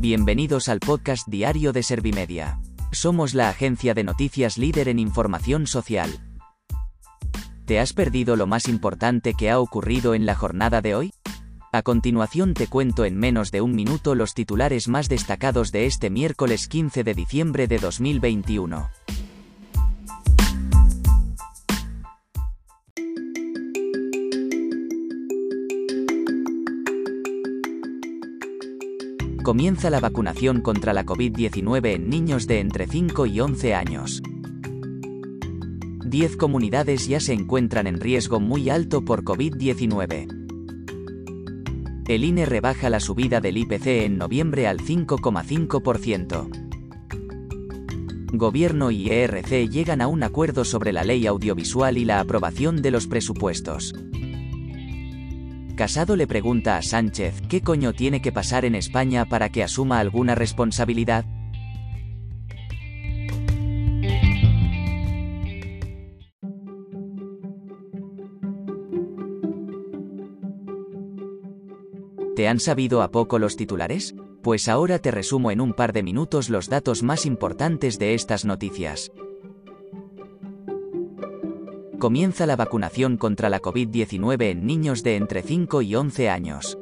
Bienvenidos al podcast diario de Servimedia. Somos la agencia de noticias líder en información social. ¿Te has perdido lo más importante que ha ocurrido en la jornada de hoy? A continuación te cuento en menos de un minuto los titulares más destacados de este miércoles 15 de diciembre de 2021. Comienza la vacunación contra la COVID-19 en niños de entre 5 y 11 años. 10 comunidades ya se encuentran en riesgo muy alto por COVID-19. El INE rebaja la subida del IPC en noviembre al 5,5%. Gobierno y ERC llegan a un acuerdo sobre la ley audiovisual y la aprobación de los presupuestos. Casado le pregunta a Sánchez, ¿qué coño tiene que pasar en España para que asuma alguna responsabilidad? ¿Te han sabido a poco los titulares? Pues ahora te resumo en un par de minutos los datos más importantes de estas noticias comienza la vacunación contra la COVID-19 en niños de entre 5 y 11 años.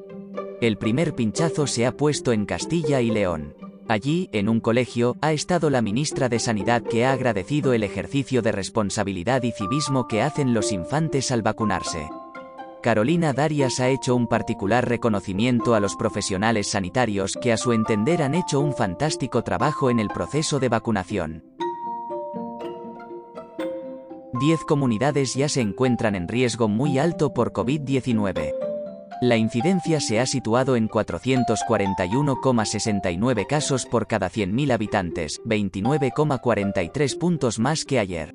El primer pinchazo se ha puesto en Castilla y León. Allí, en un colegio, ha estado la ministra de Sanidad que ha agradecido el ejercicio de responsabilidad y civismo que hacen los infantes al vacunarse. Carolina Darias ha hecho un particular reconocimiento a los profesionales sanitarios que a su entender han hecho un fantástico trabajo en el proceso de vacunación. 10 comunidades ya se encuentran en riesgo muy alto por COVID-19. La incidencia se ha situado en 441,69 casos por cada 100.000 habitantes, 29,43 puntos más que ayer.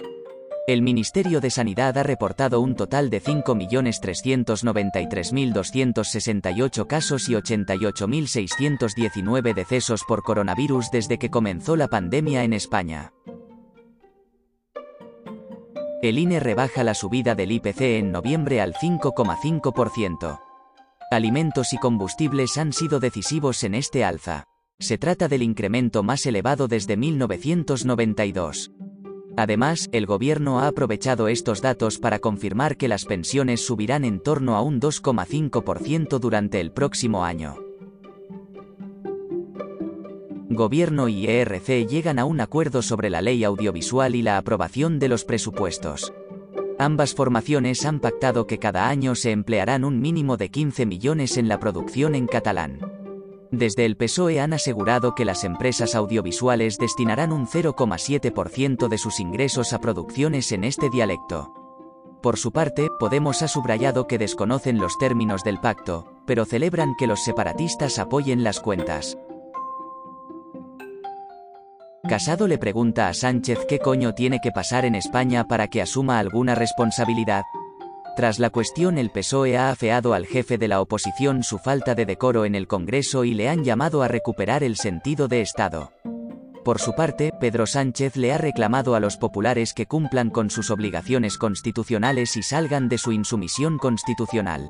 El Ministerio de Sanidad ha reportado un total de 5.393.268 casos y 88.619 decesos por coronavirus desde que comenzó la pandemia en España. El INE rebaja la subida del IPC en noviembre al 5,5%. Alimentos y combustibles han sido decisivos en este alza. Se trata del incremento más elevado desde 1992. Además, el gobierno ha aprovechado estos datos para confirmar que las pensiones subirán en torno a un 2,5% durante el próximo año. Gobierno y ERC llegan a un acuerdo sobre la ley audiovisual y la aprobación de los presupuestos. Ambas formaciones han pactado que cada año se emplearán un mínimo de 15 millones en la producción en catalán. Desde el PSOE han asegurado que las empresas audiovisuales destinarán un 0,7% de sus ingresos a producciones en este dialecto. Por su parte, Podemos ha subrayado que desconocen los términos del pacto, pero celebran que los separatistas apoyen las cuentas. Casado le pregunta a Sánchez qué coño tiene que pasar en España para que asuma alguna responsabilidad. Tras la cuestión el PSOE ha afeado al jefe de la oposición su falta de decoro en el Congreso y le han llamado a recuperar el sentido de Estado. Por su parte, Pedro Sánchez le ha reclamado a los populares que cumplan con sus obligaciones constitucionales y salgan de su insumisión constitucional.